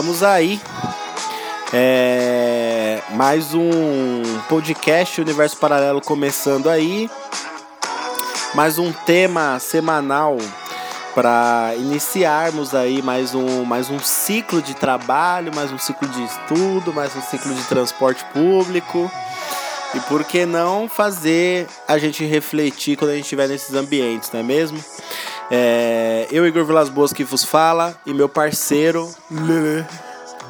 Estamos aí. É, mais um podcast Universo Paralelo começando aí. Mais um tema semanal para iniciarmos aí mais um, mais um ciclo de trabalho, mais um ciclo de estudo, mais um ciclo de transporte público. E por que não fazer a gente refletir quando a gente estiver nesses ambientes, não é mesmo? É, eu, Igor Vilas Boas, que vos fala, e meu parceiro. Lele.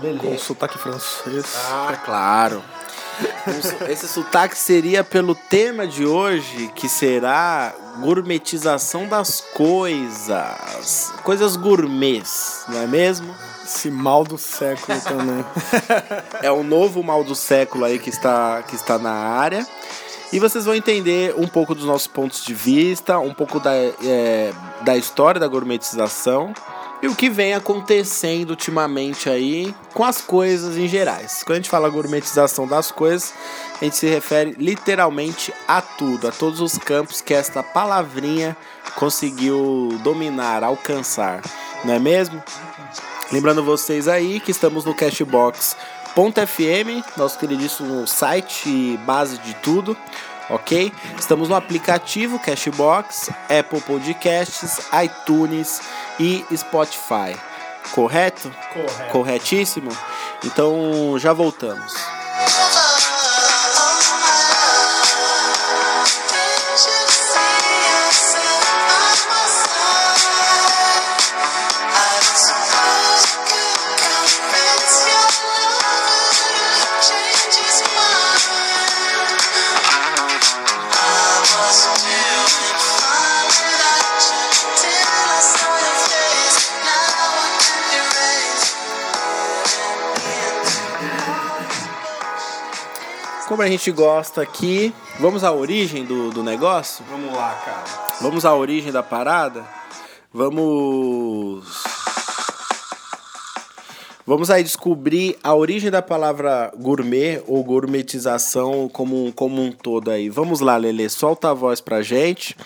Lele. Com sotaque francês. Ah, claro. Esse sotaque seria pelo tema de hoje, que será gourmetização das coisas. Coisas gourmets, não é mesmo? Esse mal do século também. é o novo mal do século aí que está, que está na área. E vocês vão entender um pouco dos nossos pontos de vista, um pouco da, é, da história da gourmetização e o que vem acontecendo ultimamente aí com as coisas em gerais. Quando a gente fala gourmetização das coisas, a gente se refere literalmente a tudo, a todos os campos que esta palavrinha conseguiu dominar, alcançar, não é mesmo? Lembrando vocês aí que estamos no Cashbox FM, nosso queridíssimo site base de tudo, ok? Estamos no aplicativo Cashbox, Apple Podcasts, iTunes e Spotify. Correto? Correto. Corretíssimo? Então já voltamos. Como a gente gosta aqui, vamos à origem do, do negócio? Vamos lá, cara. Vamos à origem da parada? Vamos. Vamos aí descobrir a origem da palavra gourmet ou gourmetização como, como um todo aí. Vamos lá, Lele, solta a voz pra gente.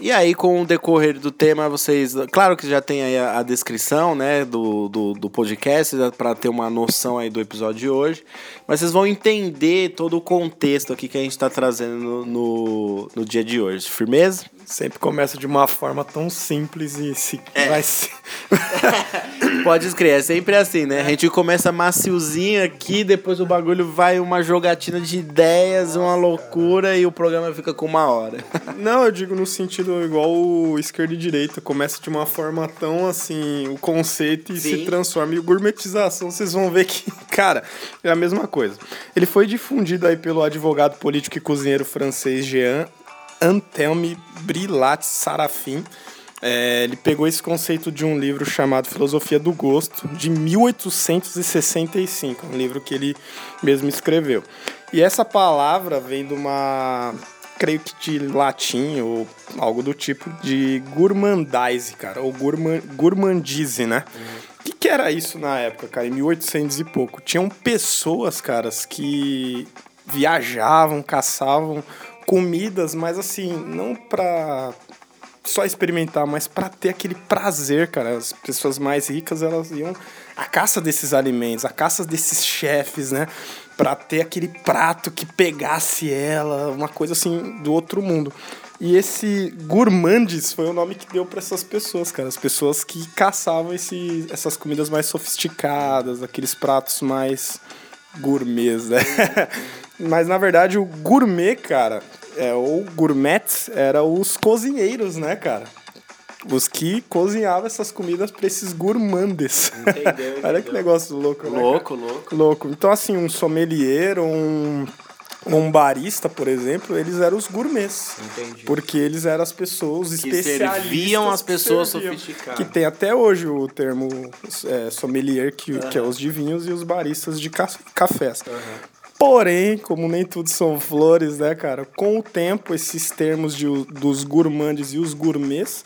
E aí, com o decorrer do tema, vocês. Claro que já tem aí a, a descrição, né, do, do, do podcast, para ter uma noção aí do episódio de hoje. Mas vocês vão entender todo o contexto aqui que a gente está trazendo no, no, no, dia de hoje. Firmeza? Sempre começa de uma forma tão simples e se é. vai ser. Pode escrever, é sempre assim, né? A gente começa maciozinho aqui, depois o bagulho vai uma jogatina de ideias, uma loucura e o programa fica com uma hora. Não, eu digo no sentido igual o esquerda e direita, começa de uma forma tão assim, o conceito e Sim. se transforma. E gourmetização, vocês vão ver que, cara, é a mesma coisa. Ele foi difundido aí pelo advogado político e cozinheiro francês Jean Antelme Brilat Sarafim é, ele pegou esse conceito de um livro chamado Filosofia do Gosto, de 1865, um livro que ele mesmo escreveu. E essa palavra vem de uma, creio que de latim ou algo do tipo, de gourmandize, cara, ou gourmand, gourmandize, né? Uhum. O que, que era isso na época, cara? Em 1800 e pouco. Tinham pessoas, caras, que viajavam, caçavam comidas, mas assim, não pra só experimentar, mas para ter aquele prazer, cara. As pessoas mais ricas, elas iam à caça desses alimentos, à caça desses chefes, né? Para ter aquele prato que pegasse ela, uma coisa assim do outro mundo. E esse gourmandes foi o nome que deu para essas pessoas, cara. As pessoas que caçavam esse, essas comidas mais sofisticadas, aqueles pratos mais gourmets, né? Mas na verdade o gourmet, cara, é, ou gourmets, era os cozinheiros, né, cara? Os que cozinhavam essas comidas para esses gourmandes. Entendeu, Olha que negócio louco, né? Louco, louco. Louco. Então, assim, um sommelier, um, um barista, por exemplo, eles eram os gourmets. Entendi. Porque eles eram as pessoas que especialistas. serviam as pessoas serviam, sofisticadas. Que tem até hoje o termo é, sommelier, que, uhum. que é os de vinhos, e os baristas de cafés. Uhum. Porém, como nem tudo são flores, né, cara? Com o tempo, esses termos de, dos gourmandes e os gourmets,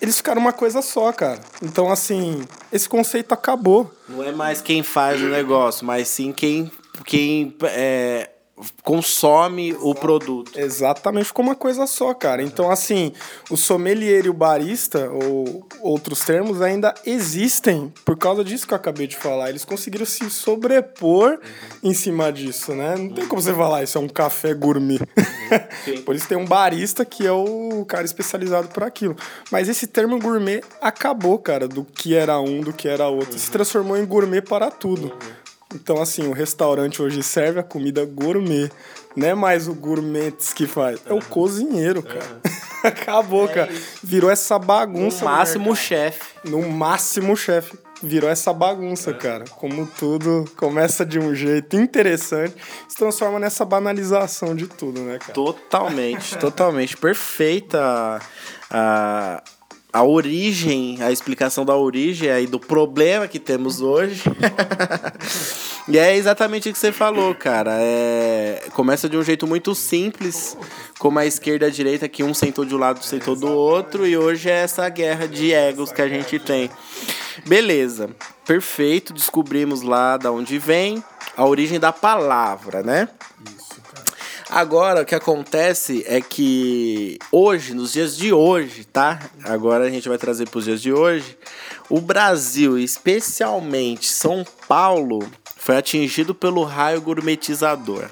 eles ficaram uma coisa só, cara. Então, assim, esse conceito acabou. Não é mais quem faz o negócio, mas sim quem, quem é, consome o produto. Exatamente como uma coisa só, cara. Então, assim, o sommelier e o barista, ou outros termos, ainda existem por causa disso que eu acabei de falar. Eles conseguiram se sobrepor em cima disso, né? Não tem como você falar isso é um café gourmet. por isso tem um barista que é o cara especializado por aquilo. Mas esse termo gourmet acabou, cara, do que era um, do que era outro. Se transformou em gourmet para tudo. Então, assim, o restaurante hoje serve a comida gourmet. Não é mais o gourmet que faz, é o cozinheiro, cara. Acabou, cara. Virou essa bagunça. No máximo, chefe. No máximo, chefe. Virou essa bagunça, cara. Como tudo começa de um jeito interessante, se transforma nessa banalização de tudo, né, cara? Totalmente, totalmente. Perfeita a, a origem, a explicação da origem aí do problema que temos hoje. e é exatamente o que você falou, cara. É, começa de um jeito muito simples, como a esquerda e a direita, que um sentou de um lado, sentou do outro, e hoje é essa guerra de egos que a gente tem. Beleza, perfeito, descobrimos lá da onde vem a origem da palavra, né? Agora, o que acontece é que hoje, nos dias de hoje, tá? Agora a gente vai trazer para os dias de hoje. O Brasil, especialmente São Paulo, foi atingido pelo raio gourmetizador.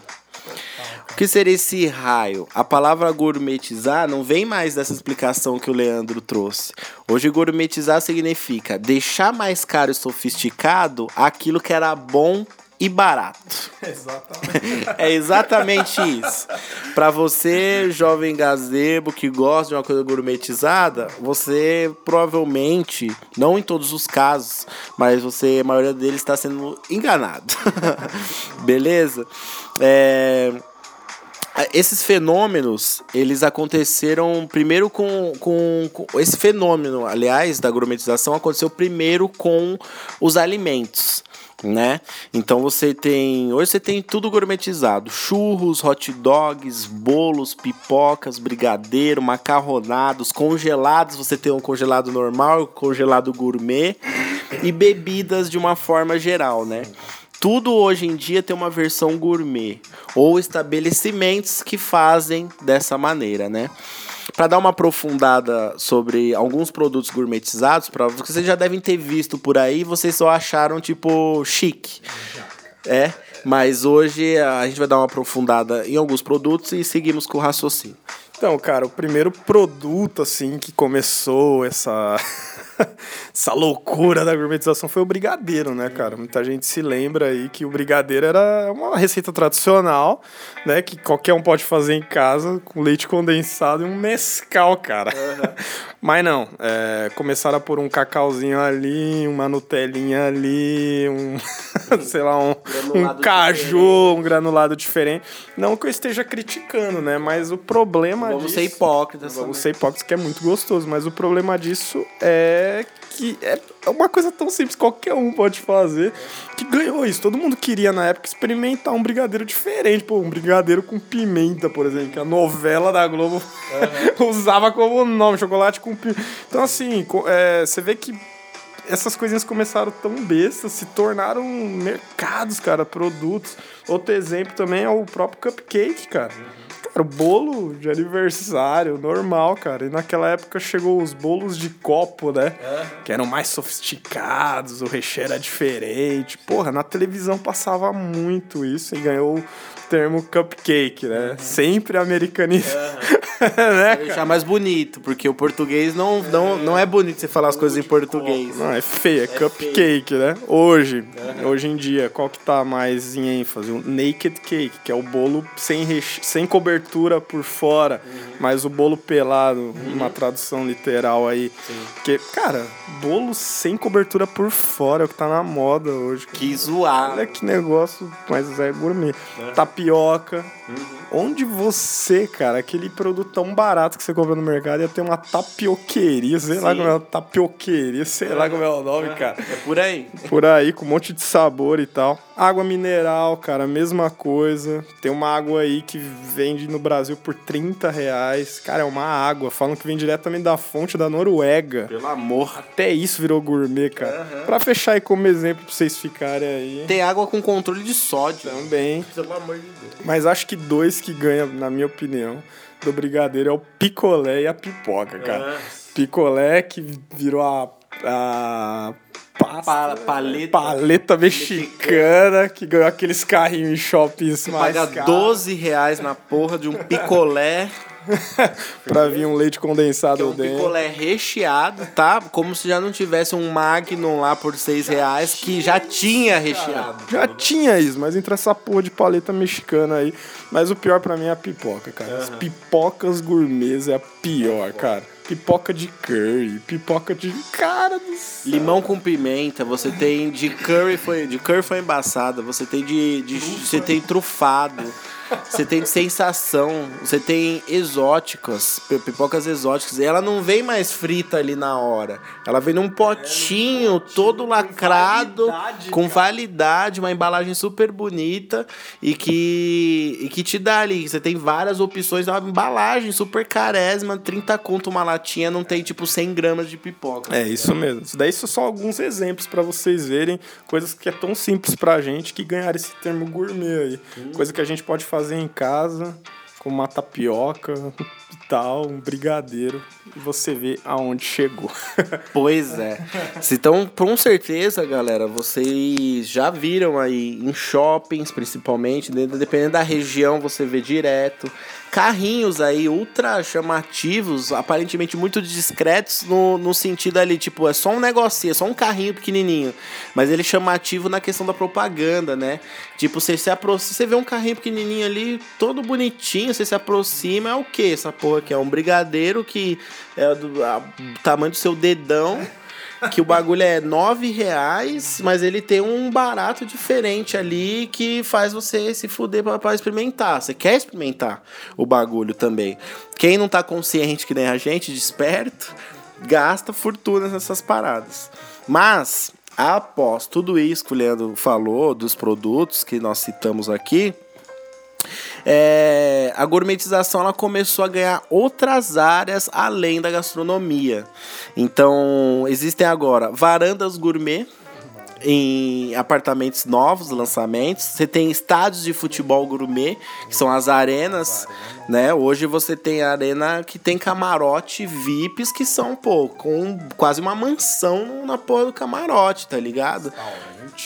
O que seria esse raio? A palavra gourmetizar não vem mais dessa explicação que o Leandro trouxe. Hoje, gourmetizar significa deixar mais caro e sofisticado aquilo que era bom e barato. Exatamente. É exatamente isso. Para você, jovem gazebo que gosta de uma coisa gourmetizada, você provavelmente, não em todos os casos, mas você, a maioria deles está sendo enganado. Beleza? É, esses fenômenos, eles aconteceram primeiro com, com, com, Esse fenômeno, aliás, da gourmetização aconteceu primeiro com os alimentos né? Então você tem, hoje você tem tudo gourmetizado: churros, hot dogs, bolos, pipocas, brigadeiro, macarronados, congelados, você tem um congelado normal, congelado gourmet e bebidas de uma forma geral, né? Tudo hoje em dia tem uma versão gourmet ou estabelecimentos que fazem dessa maneira, né? Para dar uma aprofundada sobre alguns produtos gourmetizados, para vocês já devem ter visto por aí, vocês só acharam tipo chique. É, mas hoje a gente vai dar uma aprofundada em alguns produtos e seguimos com o raciocínio. Então, cara, o primeiro produto assim que começou essa essa loucura da gourmetização foi o brigadeiro, né, cara? Muita gente se lembra aí que o brigadeiro era uma receita tradicional, né, que qualquer um pode fazer em casa com leite condensado e um mescal, cara. Uhum. Mas não, é, começaram por um cacauzinho ali, uma nutelinha ali, um, sei lá, um, um caju, diferente. um granulado diferente. Não que eu esteja criticando, né, mas o problema Vamos disso... ser hipócritas. Vamos ser hipócritas, que é muito gostoso, mas o problema disso é que é uma coisa tão simples, qualquer um pode fazer, que ganhou isso. Todo mundo queria, na época, experimentar um brigadeiro diferente. Pô, um brigadeiro com pimenta, por exemplo, que a novela da Globo uhum. usava como nome, chocolate com pimenta. Então, assim, é, você vê que essas coisinhas começaram tão bestas, se tornaram mercados, cara, produtos. Outro exemplo também é o próprio cupcake, cara. Cara, o bolo de aniversário, normal, cara. E naquela época chegou os bolos de copo, né? Que eram mais sofisticados, o recheio era diferente. Porra, na televisão passava muito isso e ganhou termo cupcake, né? Uhum. Sempre americanizado. Uhum. né, deixar mais bonito, porque o português não, não, não é bonito você falar as coisas em português. Não, é feio, é, é cupcake, feio. né? Hoje, uhum. hoje em dia, qual que tá mais em ênfase? O naked cake, que é o bolo sem, reche... sem cobertura por fora, uhum. mas o bolo pelado, uhum. uma tradução literal aí. Sim. Que, cara, bolo sem cobertura por fora é o que tá na moda hoje. Que zoar. Olha que negócio, mas é gourmet. Tapioca. Uhum. Onde você, cara, aquele produto tão barato que você compra no mercado ia ter uma tapioqueria, sei Sim. lá como é uma tapioqueria, sei lá como é o nome, cara. É por aí. Por aí, com um monte de sabor e tal. Água mineral, cara, mesma coisa. Tem uma água aí que vende no Brasil por 30 reais. Cara, é uma água. Falam que vem diretamente da fonte da Noruega. Pelo amor. Até isso virou gourmet, cara. Uhum. Pra fechar aí como exemplo pra vocês ficarem aí. Tem água com controle de sódio. Também. Pelo amor de Deus. Mas acho que dois que ganham, na minha opinião, do brigadeiro é o picolé e a pipoca, cara. Uhum. Picolé que virou a, a pasta, paleta, paleta mexicana que ganhou aqueles carrinhos em shoppings mais Paga caros. 12 reais na porra de um picolé. pra vir um leite condensado que é um dentro. picolé recheado, tá? Como se já não tivesse um Magnum lá por 6 reais que já tinha recheado. Já tinha isso, mas entra essa porra de paleta mexicana aí. Mas o pior para mim é a pipoca, cara. Uhum. As pipocas gourmets é a pior, cara pipoca de curry, pipoca de. Cara do céu. Limão com pimenta, você tem de curry foi. De curry foi embaçada, você tem de. de você tem trufado. Você tem sensação, você tem exóticas, pipocas exóticas. E ela não vem mais frita ali na hora. Ela vem num potinho é, todo lacrado, com validade, com validade, uma embalagem super bonita e que, e que te dá ali. Você tem várias opções, é uma embalagem super carésima, 30 conto uma latinha, não tem tipo 100 gramas de pipoca. É isso mesmo. Isso daí são só alguns exemplos para vocês verem coisas que é tão simples pra gente que ganharam esse termo gourmet aí. Hum. Coisa que a gente pode fazer fazer em casa com uma tapioca e tal, um brigadeiro, e você vê aonde chegou. pois é. Então, com certeza, galera, vocês já viram aí em shoppings, principalmente, dependendo da região, você vê direto carrinhos aí ultra chamativos, aparentemente muito discretos no, no sentido ali, tipo, é só um negocinho, é só um carrinho pequenininho, mas ele é chamativo na questão da propaganda, né? Tipo, você se aproxima, você vê um carrinho pequenininho ali, todo bonitinho, você se aproxima, é o que essa porra aqui? É um brigadeiro que é do tamanho do seu dedão que o bagulho é nove reais, mas ele tem um barato diferente ali que faz você se fuder pra, pra experimentar. Você quer experimentar o bagulho também. Quem não tá consciente que nem a gente, desperto, gasta fortuna nessas paradas. Mas, após tudo isso que o Leandro falou, dos produtos que nós citamos aqui, é, a gourmetização ela começou a ganhar outras áreas além da gastronomia. Então, existem agora varandas gourmet em apartamentos novos, lançamentos. Você tem estádios de futebol gourmet, que são as arenas, né? Hoje você tem arena que tem camarote VIPs que são, pô, com quase uma mansão na porra do camarote, tá ligado?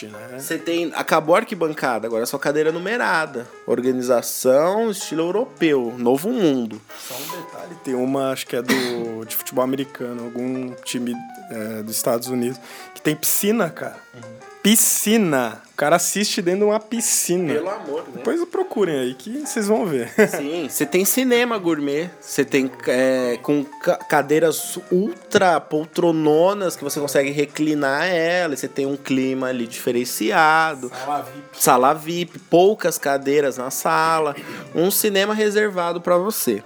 né? Você tem. Acabou a arquibancada, agora é só cadeira numerada. Organização, estilo europeu, novo mundo. Só um detalhe: tem uma, acho que é do de futebol americano, algum time é, dos Estados Unidos, que tem piscina, cara. Uhum. Piscina. O cara assiste dentro de uma piscina. Pelo amor, né? Depois procurem aí que vocês vão ver. Sim, você tem cinema gourmet, você tem é, com cadeiras ultra poltrononas que você consegue reclinar ela, você tem um clima ali diferenciado. Sala VIP. Sala VIP, poucas cadeiras na sala, um cinema reservado para você.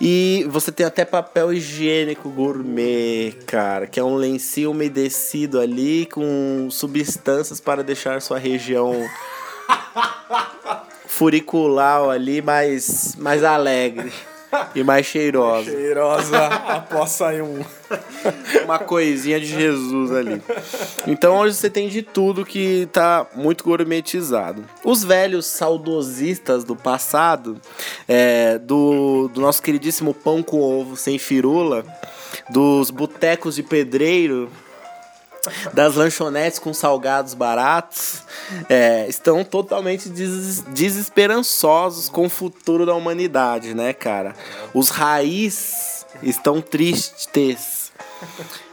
E você tem até papel higiênico gourmet, cara, que é um lencinho umedecido ali com substâncias para deixar sua região furicular ali mais, mais alegre. E mais cheirosa. Cheirosa após sair um. Uma coisinha de Jesus ali. Então hoje você tem de tudo que tá muito gourmetizado. Os velhos saudosistas do passado, é, do, do nosso queridíssimo pão com ovo sem firula, dos botecos de pedreiro, das lanchonetes com salgados baratos é, estão totalmente des desesperançosos com o futuro da humanidade, né, cara? Os raiz estão tristes.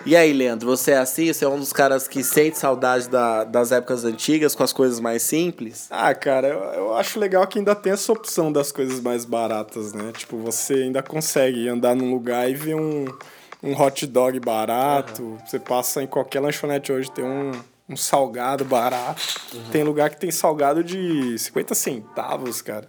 E aí, Leandro, você é assim? Você é um dos caras que sente saudade da, das épocas antigas com as coisas mais simples? Ah, cara, eu, eu acho legal que ainda tem essa opção das coisas mais baratas, né? Tipo, você ainda consegue andar num lugar e ver um um hot dog barato. Uhum. Você passa em qualquer lanchonete hoje, tem um, um salgado barato. Uhum. Tem lugar que tem salgado de 50 centavos, cara.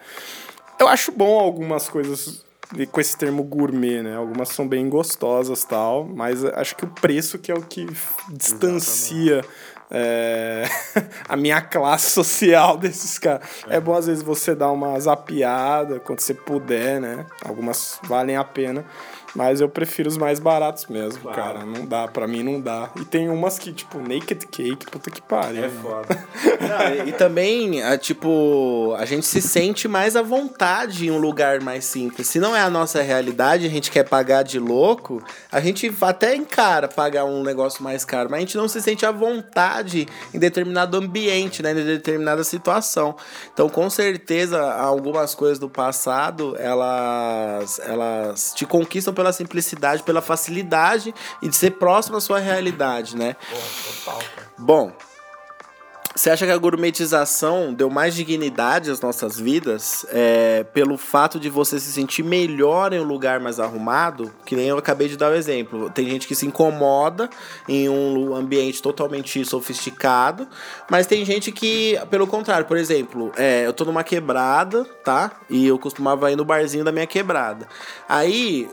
Eu acho bom algumas coisas com esse termo gourmet, né? Algumas são bem gostosas tal, mas acho que o preço que é o que distancia é, a minha classe social desses caras. É. é bom às vezes você dar uma zapiada quando você puder, né? Algumas valem a pena. Mas eu prefiro os mais baratos mesmo, claro. cara. Não dá, pra mim não dá. E tem umas que, tipo, Naked Cake, puta que pariu. É foda. não, e, e, também, a, tipo, a gente se sente mais à vontade em um lugar mais simples. Se não é a nossa realidade, a gente quer pagar de louco, a gente até encara pagar um negócio mais caro, mas a gente não se sente à vontade em determinado ambiente, né? Em determinada situação. Então, com certeza, algumas coisas do passado, elas, elas te conquistam pela pela simplicidade, pela facilidade e de ser próximo à sua realidade, né? total. Bom, você acha que a gourmetização deu mais dignidade às nossas vidas é, pelo fato de você se sentir melhor em um lugar mais arrumado? Que nem eu acabei de dar o um exemplo. Tem gente que se incomoda em um ambiente totalmente sofisticado, mas tem gente que, pelo contrário, por exemplo, é, eu tô numa quebrada, tá? E eu costumava ir no barzinho da minha quebrada. Aí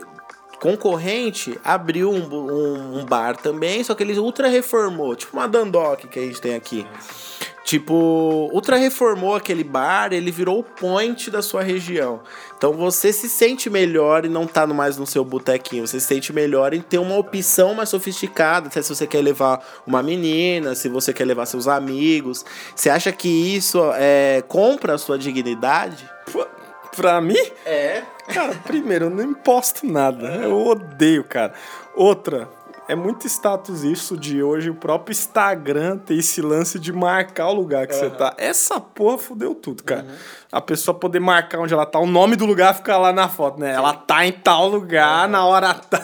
concorrente abriu um, um, um, bar também, só que ele ultra reformou, tipo uma Dandock que a gente tem aqui. Tipo, ultra reformou aquele bar, ele virou o point da sua região. Então você se sente melhor e não tá mais no seu botequinho. Você se sente melhor em ter uma opção mais sofisticada. Até se você quer levar uma menina, se você quer levar seus amigos. Você acha que isso é, compra a sua dignidade? Pra mim? É. Cara, primeiro, eu não imposto nada. Eu odeio, cara. Outra, é muito status isso de hoje o próprio Instagram ter esse lance de marcar o lugar que uhum. você tá. Essa porra fudeu tudo, cara. Uhum. A pessoa poder marcar onde ela tá, o nome do lugar fica lá na foto, né? Sim. Ela tá em tal lugar, uhum. na hora tá.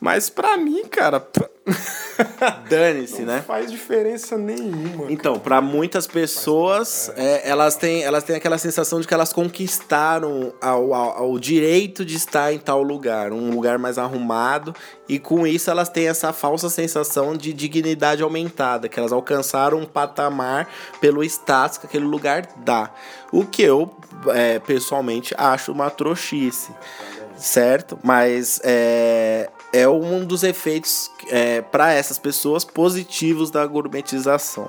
Mas pra mim, cara. Dane-se, né? Não faz diferença nenhuma. Então, para muitas pessoas, é, elas, têm, elas têm aquela sensação de que elas conquistaram ao, ao, ao, direito de estar em tal lugar, um lugar mais arrumado, e com isso elas têm essa falsa sensação de dignidade aumentada, que elas alcançaram um patamar pelo status que aquele lugar dá. O que eu, é, pessoalmente, acho uma trouxice certo? Mas é, é um dos efeitos é, para essas pessoas positivos da gourmetização.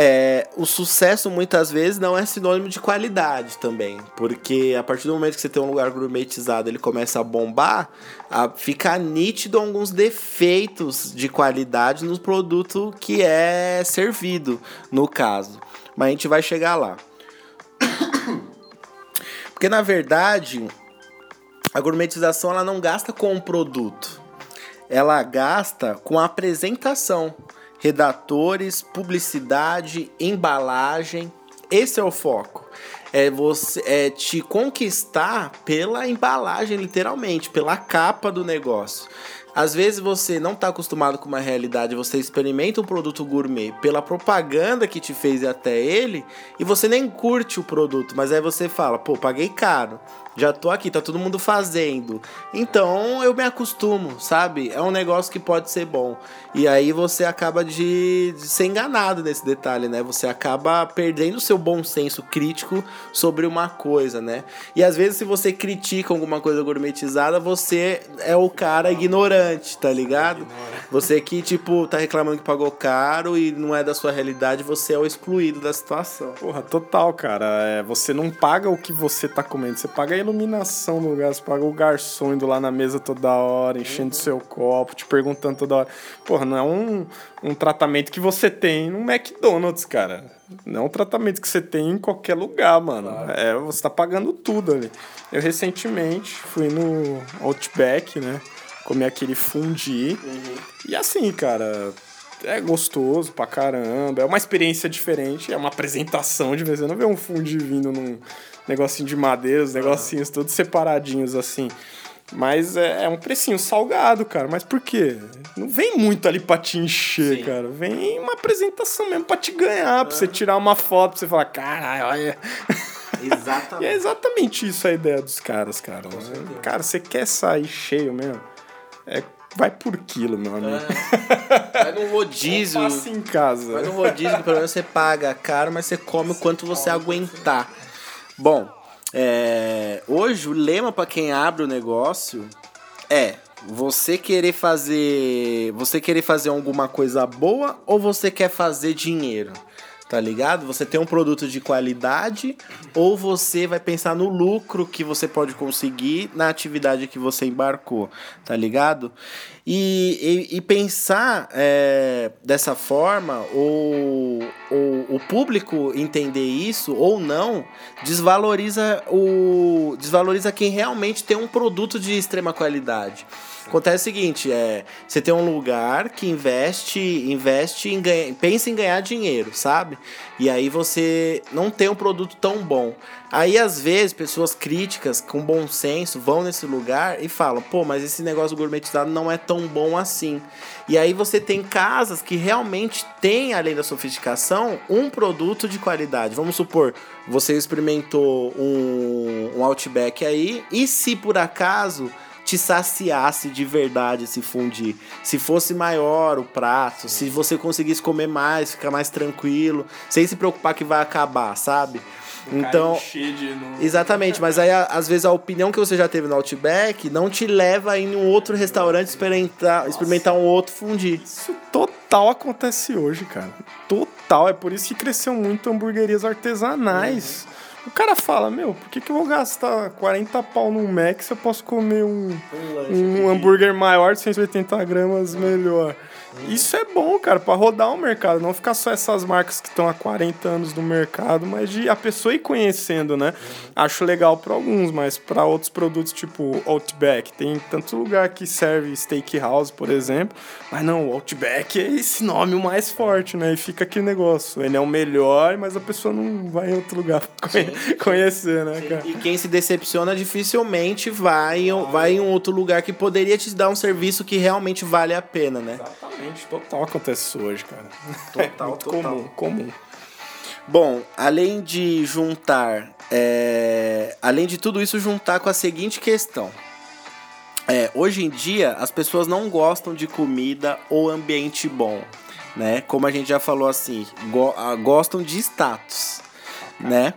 É, o sucesso muitas vezes não é sinônimo de qualidade também, porque a partir do momento que você tem um lugar gourmetizado, ele começa a bombar, a, fica nítido alguns defeitos de qualidade no produto que é servido, no caso. Mas a gente vai chegar lá. Porque na verdade, a gourmetização ela não gasta com o produto, ela gasta com a apresentação, redatores, publicidade, embalagem. Esse é o foco. É você é te conquistar pela embalagem, literalmente, pela capa do negócio. Às vezes você não está acostumado com uma realidade, você experimenta um produto gourmet pela propaganda que te fez até ele e você nem curte o produto, mas aí você fala, pô, paguei caro já tô aqui, tá todo mundo fazendo. Então eu me acostumo, sabe? É um negócio que pode ser bom. E aí você acaba de, de ser enganado nesse detalhe, né? Você acaba perdendo o seu bom senso crítico sobre uma coisa, né? E às vezes, se você critica alguma coisa gourmetizada, você é o cara ignorante, tá ligado? Você que, tipo, tá reclamando que pagou caro e não é da sua realidade, você é o excluído da situação. Porra, total, cara. É, você não paga o que você tá comendo, você paga a iluminação do lugar, você paga o garçom indo lá na mesa toda hora, enchendo uhum. seu copo, te perguntando toda hora. Porra, não é um, um tratamento que você tem no McDonald's, cara. Não é um tratamento que você tem em qualquer lugar, mano. Claro. É, você tá pagando tudo ali. Eu recentemente fui no Outback, né? Comi aquele fundi. Uhum. E assim, cara, é gostoso pra caramba. É uma experiência diferente. É uma apresentação de vez. Eu não ver um fundi vindo num negocinho de madeira, os negocinhos todos separadinhos assim. Mas é, é, um precinho salgado, cara. Mas por quê? Não vem muito ali pra te encher, Sim. cara. Vem uma apresentação mesmo pra te ganhar, pra você tirar uma foto, pra você falar, caralho, olha. Exatamente. e é exatamente isso a ideia dos caras, cara. Cara, você quer sair cheio mesmo? É vai por quilo, meu amigo. É. Vai no rodízio. Passa em casa. Vai no rodízio, que pelo menos você paga caro, mas você come o quanto você aguentar. Bom, é, hoje o lema para quem abre o negócio é você querer fazer, você querer fazer alguma coisa boa ou você quer fazer dinheiro? Tá ligado? Você tem um produto de qualidade ou você vai pensar no lucro que você pode conseguir na atividade que você embarcou, tá ligado? E, e, e pensar é, dessa forma, ou, ou o público entender isso ou não, desvaloriza, o, desvaloriza quem realmente tem um produto de extrema qualidade. Acontece o seguinte, é, você tem um lugar que investe, investe em ganha, pensa em ganhar dinheiro, sabe? E aí você não tem um produto tão bom. Aí às vezes pessoas críticas com bom senso vão nesse lugar e falam: "Pô, mas esse negócio gourmetizado não é tão bom assim". E aí você tem casas que realmente têm além da sofisticação um produto de qualidade. Vamos supor, você experimentou um, um Outback aí e se por acaso te saciasse de verdade esse fundir. Se fosse maior o prato, se você conseguisse comer mais, ficar mais tranquilo, sem se preocupar que vai acabar, sabe? Então, exatamente, mas aí às vezes a opinião que você já teve no Outback não te leva a ir em um outro restaurante experimentar, experimentar um outro fundir. Isso total acontece hoje, cara. Total, é por isso que cresceu muito hamburguerias artesanais. Uhum o cara fala, meu, por que, que eu vou gastar 40 pau num Mac se eu posso comer um, um, um hambúrguer maior de 180 gramas melhor? Isso é bom, cara, para rodar o mercado, não ficar só essas marcas que estão há 40 anos no mercado, mas de a pessoa ir conhecendo, né? Acho legal para alguns, mas para outros produtos tipo Outback, tem tanto lugar que serve steakhouse, por exemplo, mas não, o Outback é esse nome o mais forte, né? E fica aquele negócio, ele é o melhor, mas a pessoa não vai em outro lugar conhe conhecer, né, cara? E quem se decepciona dificilmente vai, vai em outro lugar que poderia te dar um serviço que realmente vale a pena, né? Exatamente total acontece isso hoje, cara. Total, é muito total. comum, comum. Bom, além de juntar, é... além de tudo isso, juntar com a seguinte questão. É, hoje em dia, as pessoas não gostam de comida ou ambiente bom, né? Como a gente já falou assim, go gostam de status, né?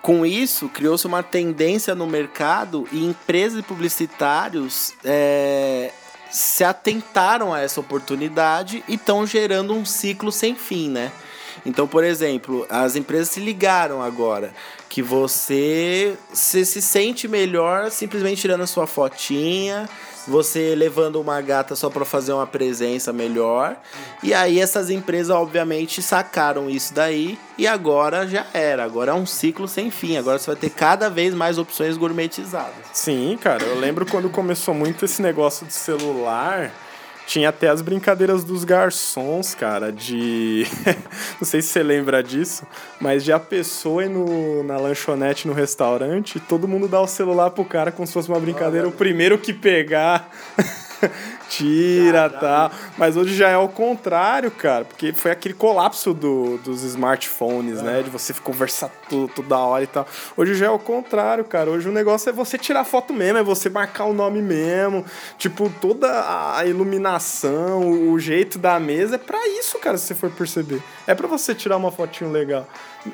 Com isso, criou-se uma tendência no mercado e empresas e publicitários é, se atentaram a essa oportunidade e estão gerando um ciclo sem fim, né? Então, por exemplo, as empresas se ligaram agora que você se, se sente melhor simplesmente tirando a sua fotinha, você levando uma gata só para fazer uma presença melhor. E aí essas empresas obviamente sacaram isso daí e agora já era, agora é um ciclo sem fim. Agora você vai ter cada vez mais opções gourmetizadas. Sim, cara, eu lembro quando começou muito esse negócio de celular, tinha até as brincadeiras dos garçons, cara, de. não sei se você lembra disso, mas de a pessoa ir no, na lanchonete, no restaurante, e todo mundo dá o celular pro cara como se fosse uma brincadeira. O primeiro que pegar. tira, tá. Mas hoje já é o contrário, cara, porque foi aquele colapso do, dos smartphones, né? De você conversar tudo, toda hora e tal. Hoje já é o contrário, cara. Hoje o negócio é você tirar foto mesmo, é você marcar o nome mesmo. Tipo, toda a iluminação, o jeito da mesa é para isso, cara, se você for perceber. É para você tirar uma fotinho legal.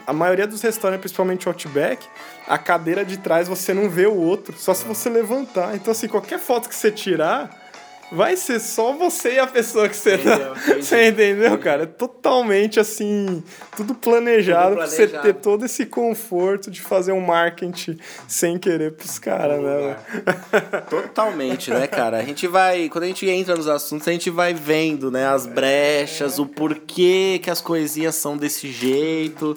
A maioria dos restaurantes, principalmente Outback, a cadeira de trás você não vê o outro, só se você levantar. Então, assim, qualquer foto que você tirar vai ser só você e a pessoa que você entendeu, tá. Você entendeu, cara? É totalmente assim, tudo planejado, tudo planejado. pra você ter todo esse conforto de fazer um marketing sem querer pros caras, né? Totalmente, né, cara? A gente vai, quando a gente entra nos assuntos, a gente vai vendo, né, as brechas, o porquê que as coisinhas são desse jeito.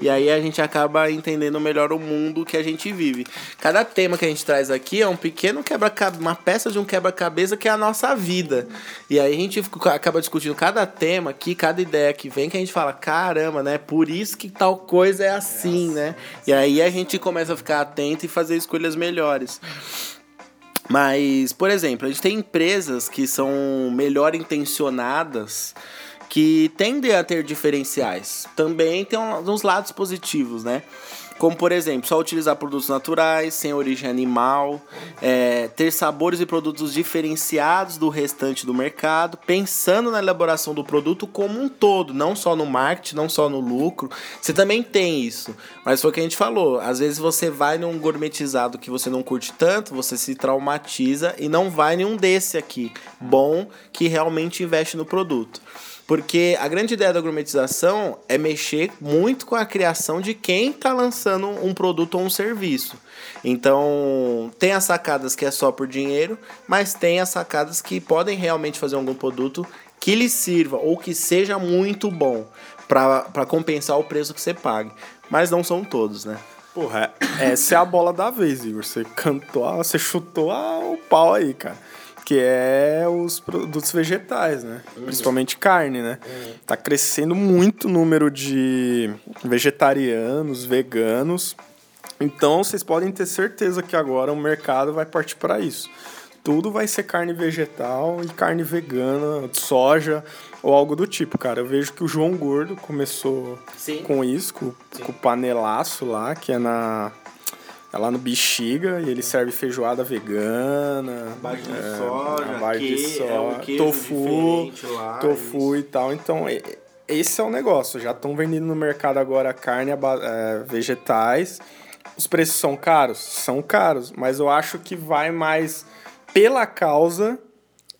E aí a gente acaba entendendo melhor o mundo que a gente vive. Cada tema que a gente traz aqui é um pequeno quebra-cabeça, uma peça de um quebra-cabeça que é a nossa nossa vida. E aí a gente acaba discutindo cada tema aqui, cada ideia que vem, que a gente fala, caramba, né? Por isso que tal coisa é assim, né? E aí a gente começa a ficar atento e fazer escolhas melhores. Mas, por exemplo, a gente tem empresas que são melhor intencionadas que tendem a ter diferenciais. Também tem uns lados positivos, né? Como, por exemplo, só utilizar produtos naturais, sem origem animal, é, ter sabores e produtos diferenciados do restante do mercado, pensando na elaboração do produto como um todo, não só no marketing, não só no lucro. Você também tem isso, mas foi o que a gente falou. Às vezes você vai num gourmetizado que você não curte tanto, você se traumatiza e não vai nenhum desse aqui, bom, que realmente investe no produto. Porque a grande ideia da gourmetização é mexer muito com a criação de quem está lançando um produto ou um serviço. Então, tem as sacadas que é só por dinheiro, mas tem as sacadas que podem realmente fazer algum produto que lhe sirva ou que seja muito bom para compensar o preço que você pague. Mas não são todos, né? Porra, essa é a bola da vez, Igor. Você cantou, você chutou o pau aí, cara que é os produtos vegetais, né? Uhum. Principalmente carne, né? Uhum. Tá crescendo muito o número de vegetarianos, veganos. Então vocês podem ter certeza que agora o mercado vai partir para isso. Tudo vai ser carne vegetal e carne vegana, soja ou algo do tipo, cara. Eu vejo que o João Gordo começou Sim. com isso, com, com o panelaço lá, que é na é lá no Bexiga e ele serve feijoada vegana. Base de é, soja, que, de soja, é um tofu, lá, tofu e tal. Então, esse é o negócio. Já estão vendendo no mercado agora carne, é, vegetais. Os preços são caros? São caros, mas eu acho que vai mais pela causa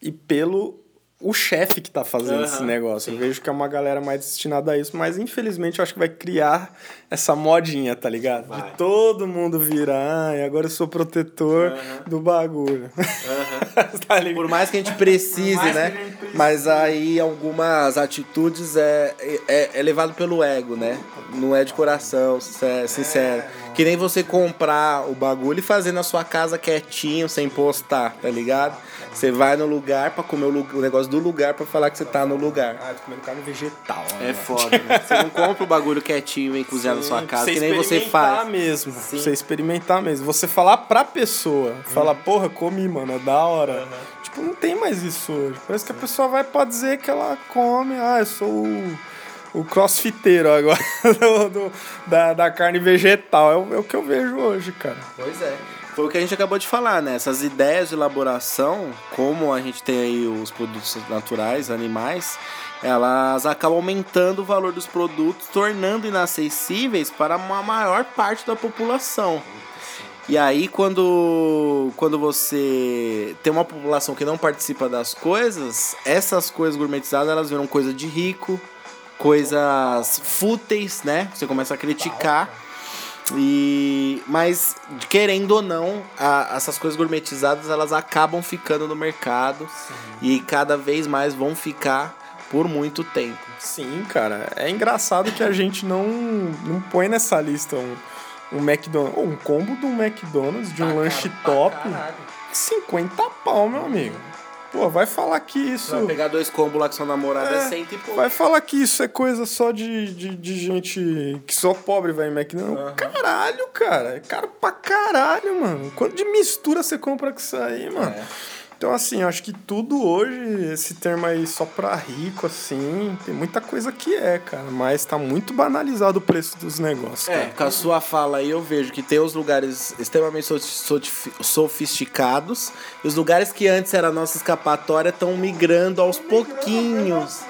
e pelo o chefe que tá fazendo uhum, esse negócio. Sim. Eu vejo que é uma galera mais destinada a isso, mas infelizmente eu acho que vai criar essa modinha, tá ligado? Vai. De todo mundo virar, e agora eu sou protetor uhum. do bagulho. Uhum. tá Por mais que a gente precise, né? Gente precise. Mas aí algumas atitudes é, é, é, levado pelo ego, né? Não é de coração, sincero. É, que nem você comprar o bagulho e fazer na sua casa quietinho, sem postar, tá ligado? Você vai no lugar pra comer o, negócio do lugar pra falar que você tá no lugar. Ah, tô comendo carne vegetal. Né? É foda, né? Você não compra o bagulho quietinho e vem cozinhar na sua casa, que nem você faz. mesmo. Sim. Você experimentar mesmo. Você falar pra pessoa, hum. falar, porra, comi, mano, é da hora. Uhum. Tipo, não tem mais isso hoje. Parece que a pessoa vai pra dizer que ela come, ah, eu sou o o crossfiteiro agora do, do, da, da carne vegetal. É o, é o que eu vejo hoje, cara. Pois é. Foi o que a gente acabou de falar, né? Essas ideias de elaboração, como a gente tem aí os produtos naturais, animais, elas acabam aumentando o valor dos produtos, tornando inacessíveis para uma maior parte da população. E aí, quando, quando você tem uma população que não participa das coisas, essas coisas gourmetizadas elas viram coisa de rico, coisas fúteis, né? Você começa a criticar. E mas querendo ou não, a, essas coisas gourmetizadas elas acabam ficando no mercado Sim. e cada vez mais vão ficar por muito tempo. Sim, cara. É engraçado que a gente não, não põe nessa lista um, um McDonald's, um combo um McDonald's, de um tá lanche top. 50 pau, meu amigo. Pô, vai falar que isso. Vai pegar dois combos lá que são namorados é, é cento e pouco. Vai falar que isso é coisa só de, de, de gente que só pobre vai em McDonald's. Uhum. Caralho, cara. É caro pra caralho, mano. Quanto de mistura você compra com isso aí, mano? É. Então, assim, acho que tudo hoje, esse termo aí só pra rico, assim, tem muita coisa que é, cara. Mas tá muito banalizado o preço dos negócios. É, cara. com a sua fala aí eu vejo que tem os lugares extremamente sofisticados. E os lugares que antes era nossa escapatória estão migrando aos pouquinhos.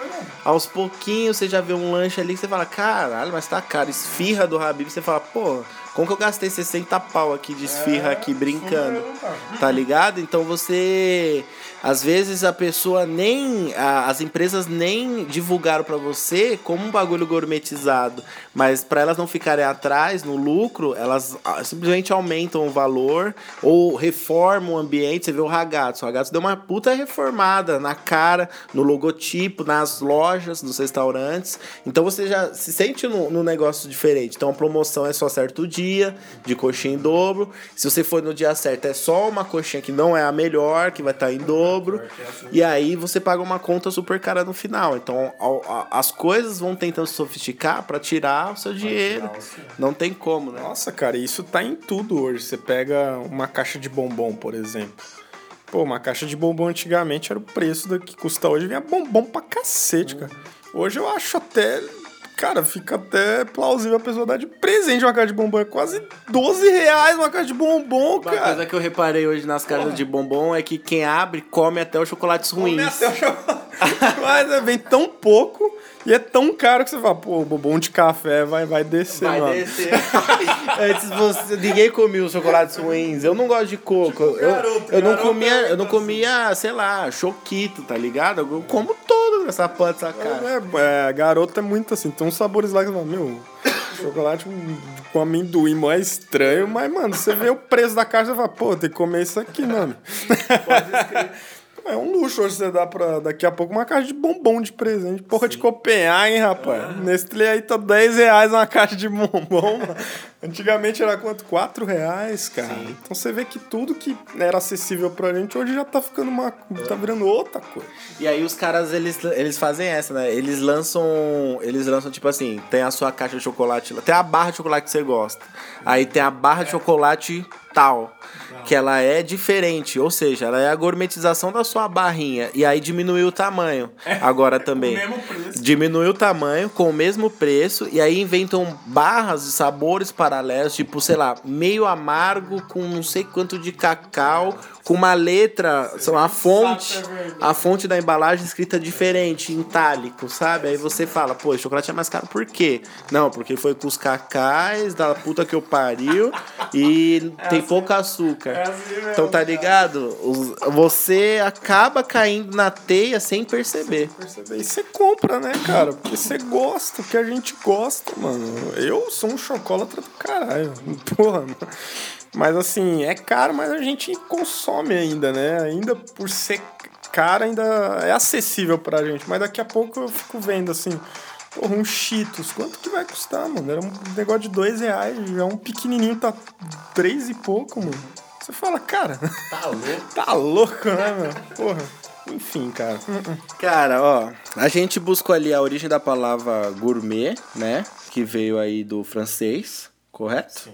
Aos pouquinhos você já vê um lanche ali que você fala, caralho, mas tá caro. Esfirra do Habib, você fala, pô como que eu gastei 60 pau aqui de esfirra é, aqui brincando? Tá ligado? Então você. Às vezes a pessoa nem. A, as empresas nem divulgaram para você como um bagulho gourmetizado. Mas para elas não ficarem atrás no lucro, elas ah, simplesmente aumentam o valor ou reformam o ambiente. Você vê o Ragazzo. O Ragazzo deu uma puta reformada na cara, no logotipo, nas lojas, nos restaurantes. Então você já se sente no, no negócio diferente. Então a promoção é só certo dia de coxinha em dobro. Se você for no dia certo, é só uma coxinha que não é a melhor, que vai estar tá em dobro. E aí você paga uma conta super cara no final. Então as coisas vão tentando se sofisticar para tirar o seu dinheiro. Não tem como, né? Nossa, cara, isso tá em tudo hoje. Você pega uma caixa de bombom, por exemplo. Pô, uma caixa de bombom antigamente era o preço do que custa hoje. Vinha bombom pra cacete, cara. Hoje eu acho até cara, fica até plausível a pessoa dar de presente uma caixa de bombom. É quase 12 reais uma caixa de bombom, Uma cara. coisa que eu reparei hoje nas caixas de bombom é que quem abre come até os chocolates ruins. Come até o chocolate. Mas é, vem tão pouco e é tão caro que você fala, pô, o bombom de café vai, vai descer, Vai mano. descer. Antes você, ninguém comia os chocolates ruins. Eu não gosto de coco. eu, garoto, eu não comia, é eu não assim. comia, sei lá, choquito, tá ligado? Eu como todo nessa porra dessa cara. É, é, garoto é muito assim. Tem uns sabores lá que você fala, meu, chocolate com amendoim mó é estranho, mas, mano, você vê o preço da caixa e fala, pô, tem que comer isso aqui, mano. É um luxo hoje você dá pra daqui a pouco uma caixa de bombom de presente. Porra de Copenhague, rapaz. Nestlé aí tá 10 reais uma caixa de bombom. Antigamente era quanto? 4 reais, cara. Então você vê que tudo que era acessível pra gente hoje já tá ficando uma. tá virando outra coisa. E aí os caras, eles, eles fazem essa, né? Eles lançam. Eles lançam, tipo assim, tem a sua caixa de chocolate. Tem a barra de chocolate que você gosta. Aí tem a barra de chocolate tal. Que ela é diferente. Ou seja, ela é a gourmetização da sua barrinha. E aí diminuiu o tamanho. Agora também. mesmo preço. Diminui o tamanho com o mesmo preço. E aí inventam barras de sabores paralelos. Tipo, sei lá, meio amargo com não sei quanto de cacau. Com uma letra, sei lá, a fonte, a fonte da embalagem escrita diferente, em itálico, sabe? Aí você fala, pô, chocolate é mais caro por quê? Não, porque foi com os cacais da puta que eu pariu e tem pouco açúcar. Assim mesmo, então tá ligado? Você acaba caindo na teia sem perceber. perceber. E você compra, né, cara? Porque você gosta, porque a gente gosta, mano. Eu sou um chocolatra do caralho. Porra, mano. Mas assim, é caro, mas a gente consome ainda, né? Ainda por ser caro, ainda é acessível pra gente. Mas daqui a pouco eu fico vendo assim. Porra, um Cheetos, quanto que vai custar, mano? Era um negócio de dois reais, já um pequenininho tá três e pouco, mano. Você fala, cara, Tá louco? tá louco, né, mano? Porra. Enfim, cara. Cara, ó, a gente buscou ali a origem da palavra gourmet, né? Que veio aí do francês, correto?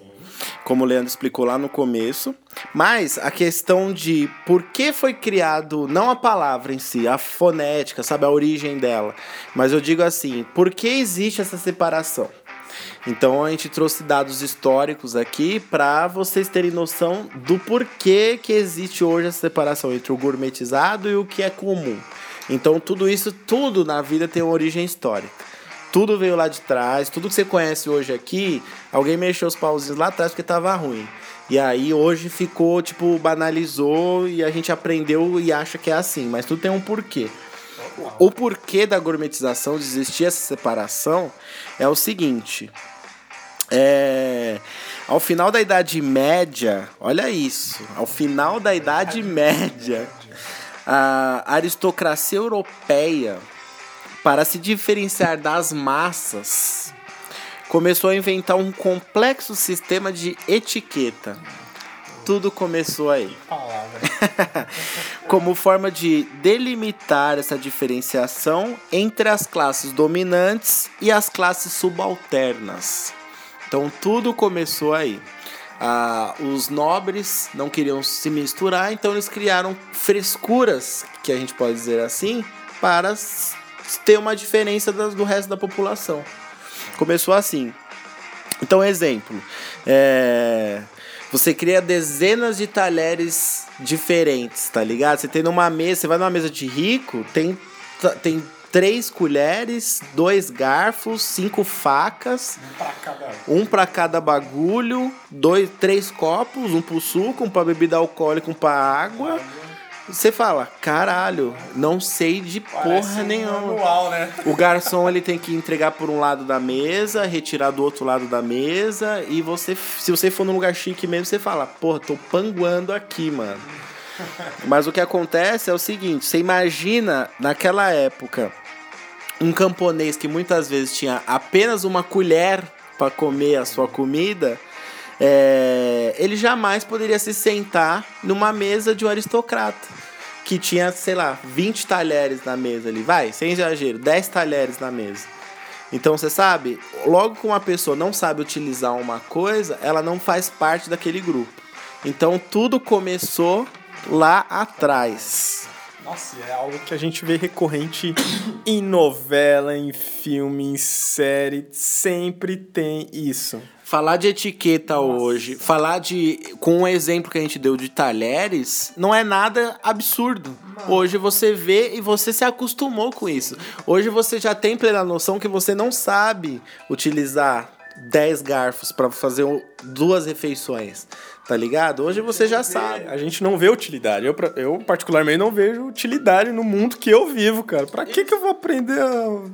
Como o Leandro explicou lá no começo. Mas a questão de por que foi criado, não a palavra em si, a fonética, sabe, a origem dela. Mas eu digo assim, por que existe essa separação? Então a gente trouxe dados históricos aqui para vocês terem noção do porquê que existe hoje essa separação entre o gourmetizado e o que é comum. Então tudo isso, tudo na vida tem uma origem histórica. Tudo veio lá de trás, tudo que você conhece hoje aqui, alguém mexeu os pauzinhos lá atrás porque tava ruim. E aí hoje ficou, tipo, banalizou e a gente aprendeu e acha que é assim, mas tudo tem um porquê. O porquê da gourmetização, de existir essa separação, é o seguinte. É, ao final da Idade Média, olha isso, ao final da Idade Média, a aristocracia europeia, para se diferenciar das massas, começou a inventar um complexo sistema de etiqueta. Tudo começou aí. Como forma de delimitar essa diferenciação entre as classes dominantes e as classes subalternas. Então tudo começou aí. Ah, os nobres não queriam se misturar, então eles criaram frescuras, que a gente pode dizer assim, para ter uma diferença do resto da população. Começou assim. Então, exemplo, é, você cria dezenas de talheres diferentes, tá ligado? Você tem numa mesa, você vai numa mesa de rico, tem, tem três colheres, dois garfos, cinco facas, um pra cada bagulho, dois, três copos, um pro suco, um pra bebida alcoólica, um pra água. Você fala, caralho, não sei de porra nenhuma. Manual, né? O garçom ele tem que entregar por um lado da mesa, retirar do outro lado da mesa e você, se você for num lugar chique mesmo, você fala, porra, tô panguando aqui, mano. Mas o que acontece é o seguinte, você imagina naquela época um camponês que muitas vezes tinha apenas uma colher para comer a sua comida, é, ele jamais poderia se sentar numa mesa de um aristocrata. Que tinha, sei lá, 20 talheres na mesa ali. Vai, sem exagero, 10 talheres na mesa. Então você sabe, logo que uma pessoa não sabe utilizar uma coisa, ela não faz parte daquele grupo. Então tudo começou lá atrás. Nossa, é algo que a gente vê recorrente em novela, em filme, em série. Sempre tem isso. Falar de etiqueta Nossa. hoje, falar de. Com o um exemplo que a gente deu de talheres, não é nada absurdo. Não. Hoje você vê e você se acostumou com isso. Hoje você já tem plena noção que você não sabe utilizar 10 garfos para fazer duas refeições. Tá ligado? Hoje você já sabe. A gente não vê utilidade. Eu, eu, particularmente, não vejo utilidade no mundo que eu vivo, cara. Pra que, que eu vou aprender,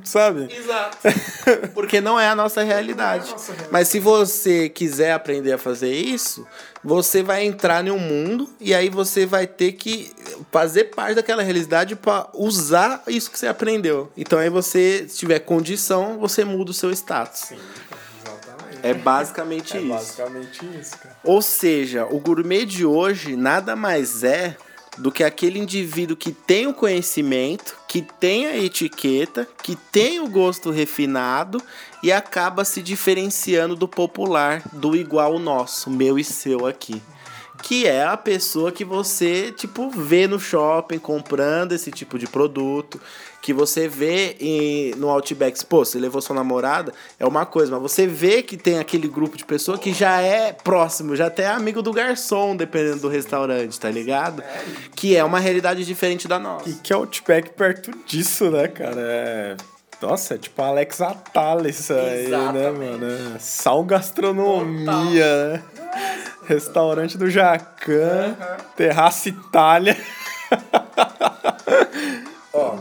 sabe? Exato. Porque não é a nossa realidade. É a nossa realidade. Mas se você quiser aprender a fazer isso, você vai entrar em um mundo e aí você vai ter que fazer parte daquela realidade para usar isso que você aprendeu. Então aí você, se tiver condição, você muda o seu status. Sim. É basicamente é isso. É basicamente isso, cara. Ou seja, o gourmet de hoje nada mais é do que aquele indivíduo que tem o conhecimento, que tem a etiqueta, que tem o gosto refinado e acaba se diferenciando do popular, do igual nosso, meu e seu aqui que é a pessoa que você, tipo, vê no shopping comprando esse tipo de produto, que você vê em, no Outback, pô, você levou sua namorada, é uma coisa, mas você vê que tem aquele grupo de pessoa que já é próximo, já até é amigo do garçom, dependendo do restaurante, tá ligado? Que é uma realidade diferente da nossa. E que é Outback perto disso, né, cara? É... Nossa, é tipo Alex Atales aí, né, mano? É sal gastronomia, Total. né? Restaurante do Jacan, uhum. Terraça Itália. Ó,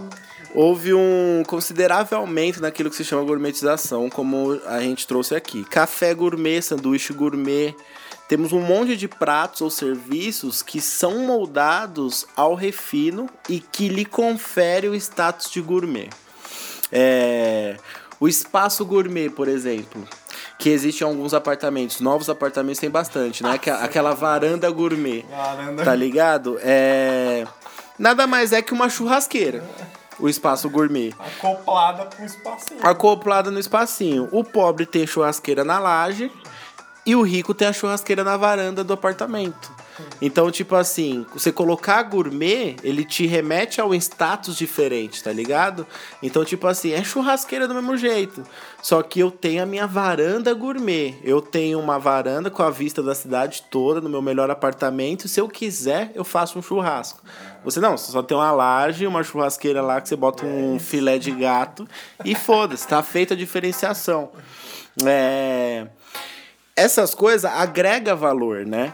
houve um considerável aumento naquilo que se chama gourmetização, como a gente trouxe aqui. Café gourmet, sanduíche gourmet. Temos um monte de pratos ou serviços que são moldados ao refino e que lhe confere o status de gourmet. É, o espaço gourmet, por exemplo, que existe em alguns apartamentos. Novos apartamentos tem bastante, né? Aquela, aquela varanda gourmet. Varanda. Tá ligado? É. Nada mais é que uma churrasqueira. O espaço gourmet. Acoplada com o espacinho. Acoplada no espacinho. O pobre tem churrasqueira na laje e o rico tem a churrasqueira na varanda do apartamento. Então, tipo assim, você colocar gourmet, ele te remete a um status diferente, tá ligado? Então, tipo assim, é churrasqueira do mesmo jeito. Só que eu tenho a minha varanda gourmet. Eu tenho uma varanda com a vista da cidade toda, no meu melhor apartamento. Se eu quiser, eu faço um churrasco. Você não, você só tem uma laje, uma churrasqueira lá que você bota um filé de gato e foda-se, tá feita a diferenciação. É... Essas coisas agrega valor, né?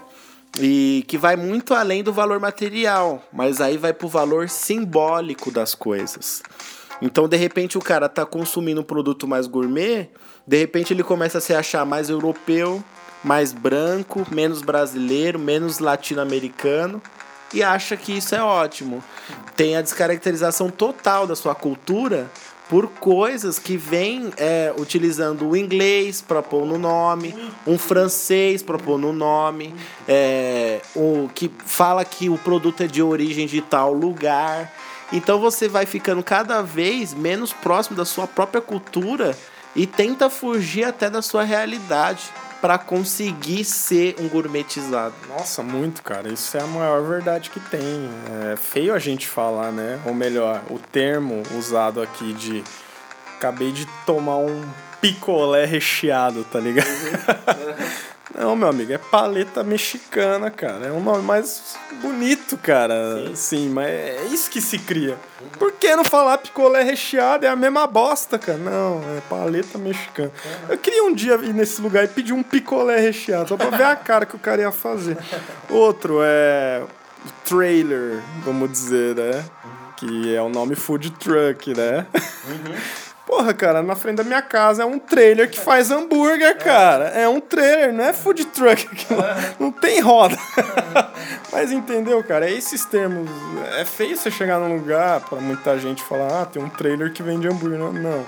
E que vai muito além do valor material, mas aí vai pro valor simbólico das coisas. Então, de repente, o cara tá consumindo um produto mais gourmet, de repente ele começa a se achar mais europeu, mais branco, menos brasileiro, menos latino-americano e acha que isso é ótimo. Tem a descaracterização total da sua cultura por coisas que vêm é, utilizando o inglês para pôr no nome, um francês para pôr no nome, é, o que fala que o produto é de origem de tal lugar. Então você vai ficando cada vez menos próximo da sua própria cultura e tenta fugir até da sua realidade para conseguir ser um gourmetizado. Nossa, muito, cara. Isso é a maior verdade que tem. É feio a gente falar, né? Ou melhor, o termo usado aqui de acabei de tomar um picolé recheado, tá ligado? Não, meu amigo, é paleta mexicana, cara. É um nome mais bonito, cara. Sim, Sim mas é isso que se cria. Por que não falar picolé recheado? É a mesma bosta, cara. Não, é paleta mexicana. Eu queria um dia ir nesse lugar e pedir um picolé recheado, só pra ver a cara que o cara ia fazer. Outro é trailer, vamos dizer, né? Que é o nome food truck, né? Uhum. Porra, cara, na frente da minha casa é um trailer que faz hambúrguer, cara. É um trailer, não é food truck. Não tem roda. Mas entendeu, cara? É esses termos. É feio você chegar num lugar pra muita gente falar, ah, tem um trailer que vende hambúrguer. Não, não.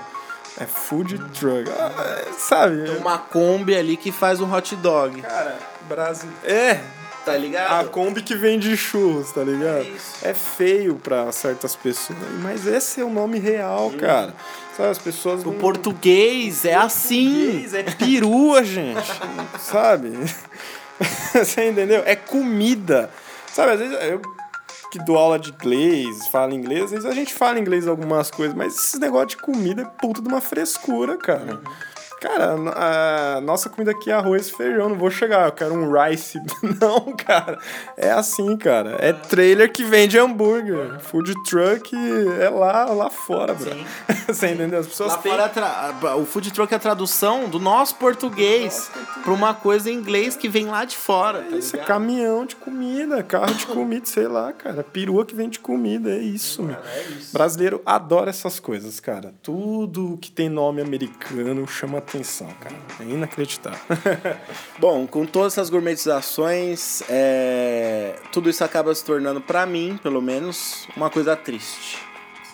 É food truck. Ah, é, sabe? Tem uma Kombi ali que faz um hot dog. Cara, Brasil. É, tá ligado? A Kombi que vende churros, tá ligado? É, é, feio pra certas pessoas, mas esse é o nome real, hum. cara. Sabe, as pessoas. O não... português é assim. Português é perua, gente. sabe? Você entendeu? É comida. Sabe, às vezes eu que dou aula de inglês, fala inglês, às vezes a gente fala inglês algumas coisas, mas esse negócio de comida é puta de uma frescura, cara. Uhum. Cara, a nossa comida aqui é arroz e feijão. Não vou chegar, eu quero um rice. Não, cara. É assim, cara. É trailer que vende hambúrguer. Food truck é lá, lá fora, bro. Você entendeu? As pessoas lá têm... fora tra... O food truck é a tradução do nosso português para uma coisa em inglês que vem lá de fora. Tá é isso, é caminhão de comida, carro de comida, sei lá, cara. Perua que vende comida, é isso, meu. É isso. Brasileiro adora essas coisas, cara. Tudo que tem nome americano chama atenção, cara. É inacreditável. Bom, com todas essas gourmetizações, é... tudo isso acaba se tornando, para mim, pelo menos, uma coisa triste.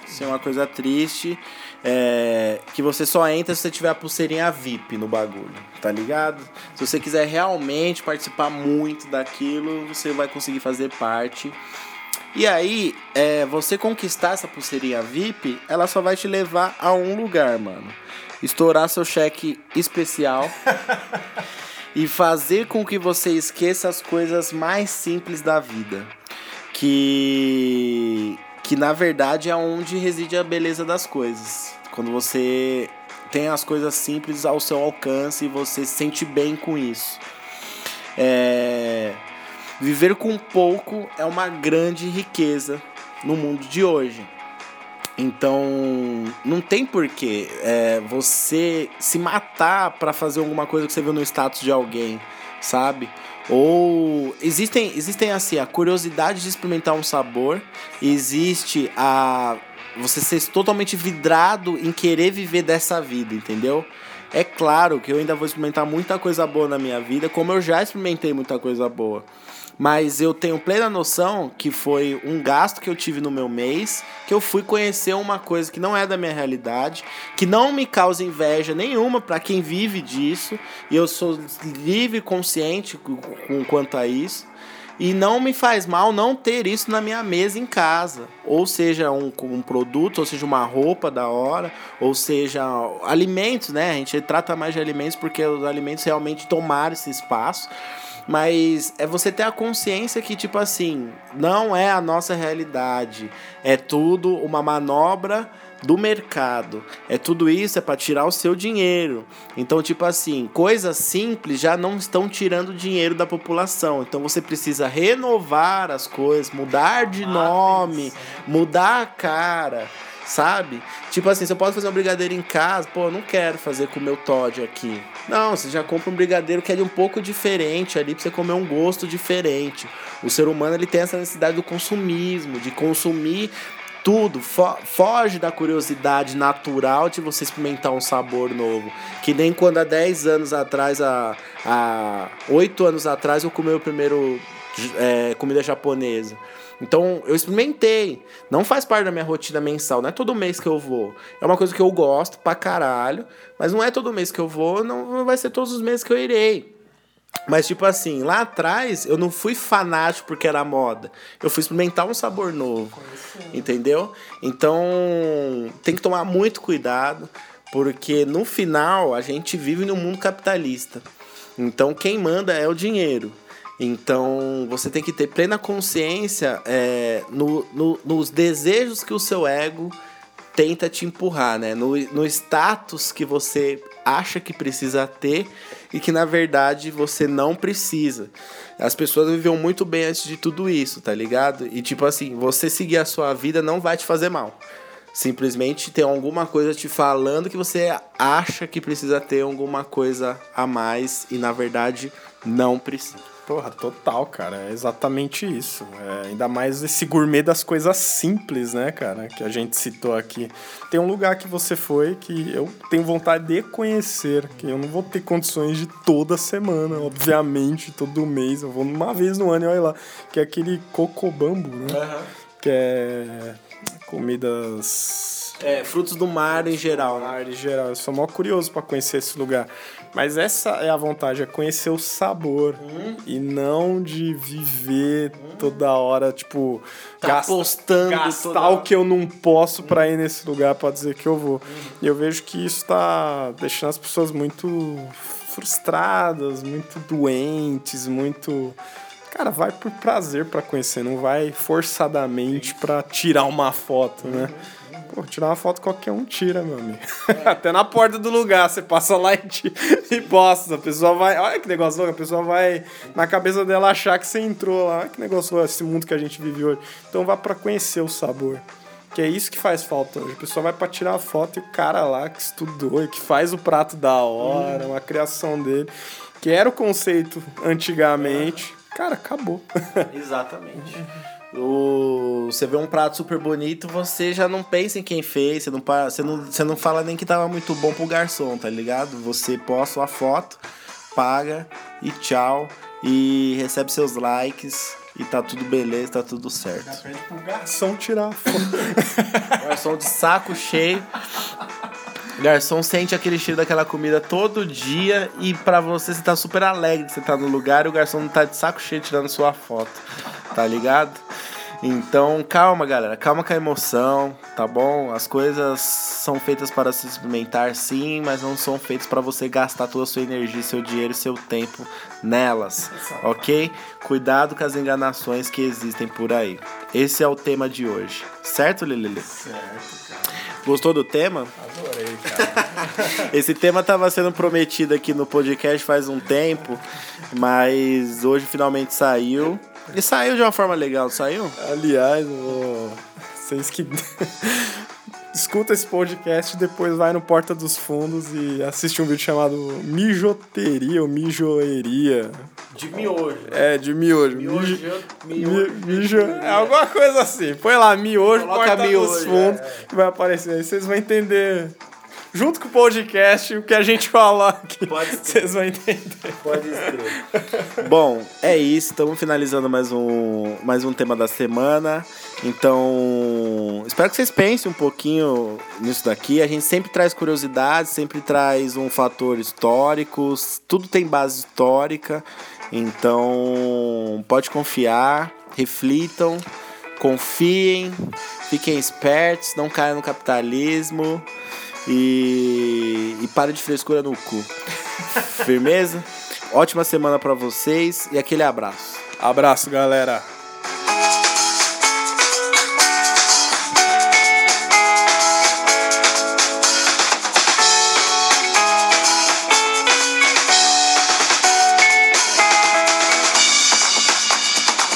Isso é uma coisa triste. É... que você só entra se você tiver a pulseirinha VIP no bagulho, tá ligado? Se você quiser realmente participar muito daquilo, você vai conseguir fazer parte. E aí, é, você conquistar essa pulseirinha VIP, ela só vai te levar a um lugar, mano estourar seu cheque especial e fazer com que você esqueça as coisas mais simples da vida. Que que na verdade é onde reside a beleza das coisas. Quando você tem as coisas simples ao seu alcance e você se sente bem com isso. É... Viver com pouco é uma grande riqueza no mundo de hoje. Então, não tem porquê é, você se matar para fazer alguma coisa que você viu no status de alguém, sabe? Ou existem, existem assim, a curiosidade de experimentar um sabor, existe a você ser totalmente vidrado em querer viver dessa vida, entendeu? É claro que eu ainda vou experimentar muita coisa boa na minha vida, como eu já experimentei muita coisa boa mas eu tenho plena noção que foi um gasto que eu tive no meu mês, que eu fui conhecer uma coisa que não é da minha realidade, que não me causa inveja nenhuma para quem vive disso, e eu sou livre e consciente com quanto a isso. E não me faz mal não ter isso na minha mesa em casa. Ou seja, um, um produto, ou seja, uma roupa da hora, ou seja, alimentos, né? A gente trata mais de alimentos porque os alimentos realmente tomaram esse espaço. Mas é você ter a consciência que, tipo assim, não é a nossa realidade. É tudo uma manobra do mercado. É tudo isso é para tirar o seu dinheiro. Então, tipo assim, coisas simples já não estão tirando dinheiro da população. Então você precisa renovar as coisas, mudar de nome, mudar a cara sabe? Tipo assim, você pode fazer um brigadeiro em casa, pô, eu não quero fazer com o meu Todd aqui. Não, você já compra um brigadeiro que é um pouco diferente ali pra você comer um gosto diferente. O ser humano ele tem essa necessidade do consumismo, de consumir tudo, fo foge da curiosidade natural de você experimentar um sabor novo. Que nem quando há 10 anos atrás, há, há 8 anos atrás, eu comi o primeiro é, comida japonesa. Então eu experimentei. Não faz parte da minha rotina mensal. Não é todo mês que eu vou. É uma coisa que eu gosto pra caralho. Mas não é todo mês que eu vou. Não vai ser todos os meses que eu irei. Mas, tipo assim, lá atrás eu não fui fanático porque era moda. Eu fui experimentar um sabor novo. Entendeu? Então tem que tomar muito cuidado. Porque no final a gente vive num mundo capitalista. Então quem manda é o dinheiro. Então você tem que ter plena consciência é, no, no, nos desejos que o seu ego tenta te empurrar, né? No, no status que você acha que precisa ter e que na verdade você não precisa. As pessoas viviam muito bem antes de tudo isso, tá ligado? E tipo assim, você seguir a sua vida não vai te fazer mal. Simplesmente tem alguma coisa te falando que você acha que precisa ter alguma coisa a mais e na verdade não precisa. Porra, total, cara. É exatamente isso. É, ainda mais esse gourmet das coisas simples, né, cara? Que a gente citou aqui. Tem um lugar que você foi que eu tenho vontade de conhecer, que eu não vou ter condições de toda semana, obviamente, todo mês. Eu vou uma vez no ano e olha lá. Que é aquele cocobambo, né? Uhum. Que é comidas. É, frutos do mar em geral. Né? Mar em geral. Eu sou mó curioso para conhecer esse lugar. Mas essa é a vontade, é conhecer o sabor. Hum. E não de viver hum. toda hora, tipo, tá gasta, postando gastar toda... o que eu não posso para ir nesse lugar para dizer que eu vou. Hum. E eu vejo que isso tá deixando as pessoas muito frustradas, muito doentes, muito Cara, vai por prazer para conhecer, não vai forçadamente para tirar uma foto, né? Pô, tirar uma foto qualquer um tira, meu amigo. Até na porta do lugar, você passa lá e, e posta. A pessoa vai. Olha que negócio louco, a pessoa vai na cabeça dela achar que você entrou lá. Olha que negócio louco, esse mundo que a gente vive hoje. Então vá para conhecer o sabor. Que é isso que faz falta hoje. A pessoa vai para tirar a foto e o cara lá que estudou e que faz o prato da hora, uma criação dele, que era o conceito antigamente. Cara, acabou. Exatamente. O, você vê um prato super bonito, você já não pensa em quem fez, você não, você não, você não fala nem que tava muito bom pro garçom, tá ligado? Você posta a foto, paga e tchau, e recebe seus likes, e tá tudo beleza, tá tudo certo. Já pede pro garçom tirar a foto. garçom de saco cheio. Garçom sente aquele cheiro daquela comida todo dia e para você você tá super alegre que você tá no lugar e o garçom não tá de saco cheio tirando sua foto. Tá ligado? Então, calma, galera, calma com a emoção, tá bom? As coisas são feitas para se experimentar, sim, mas não são feitas para você gastar toda a sua energia, seu dinheiro e seu tempo nelas, ok? Cuidado com as enganações que existem por aí. Esse é o tema de hoje, certo, Lili? Certo. Gostou do tema? Cara. Esse tema estava sendo prometido aqui no podcast faz um tempo, mas hoje finalmente saiu. E saiu de uma forma legal, saiu? Aliás, vocês que escuta esse podcast depois vai no Porta dos Fundos e assiste um vídeo chamado Mijoteria ou Mijoeria. De miojo. Né? É, de miojo. Miojo. Miojo. mijo, é alguma coisa assim. Põe lá, miojo, Coloca Porta miojo, dos Fundos, é. que vai aparecer. Aí vocês vão entender junto com o podcast, o que a gente falar aqui. Pode ser. Vocês vão entender. Pode ser. Bom, é isso. Estamos finalizando mais um, mais um tema da semana. Então, espero que vocês pensem um pouquinho nisso daqui. A gente sempre traz curiosidades, sempre traz um fator histórico. Tudo tem base histórica. Então, pode confiar, reflitam, confiem, fiquem espertos, não caiam no capitalismo. E, e para de frescura no cu. Firmeza? Ótima semana para vocês e aquele abraço. Abraço, galera.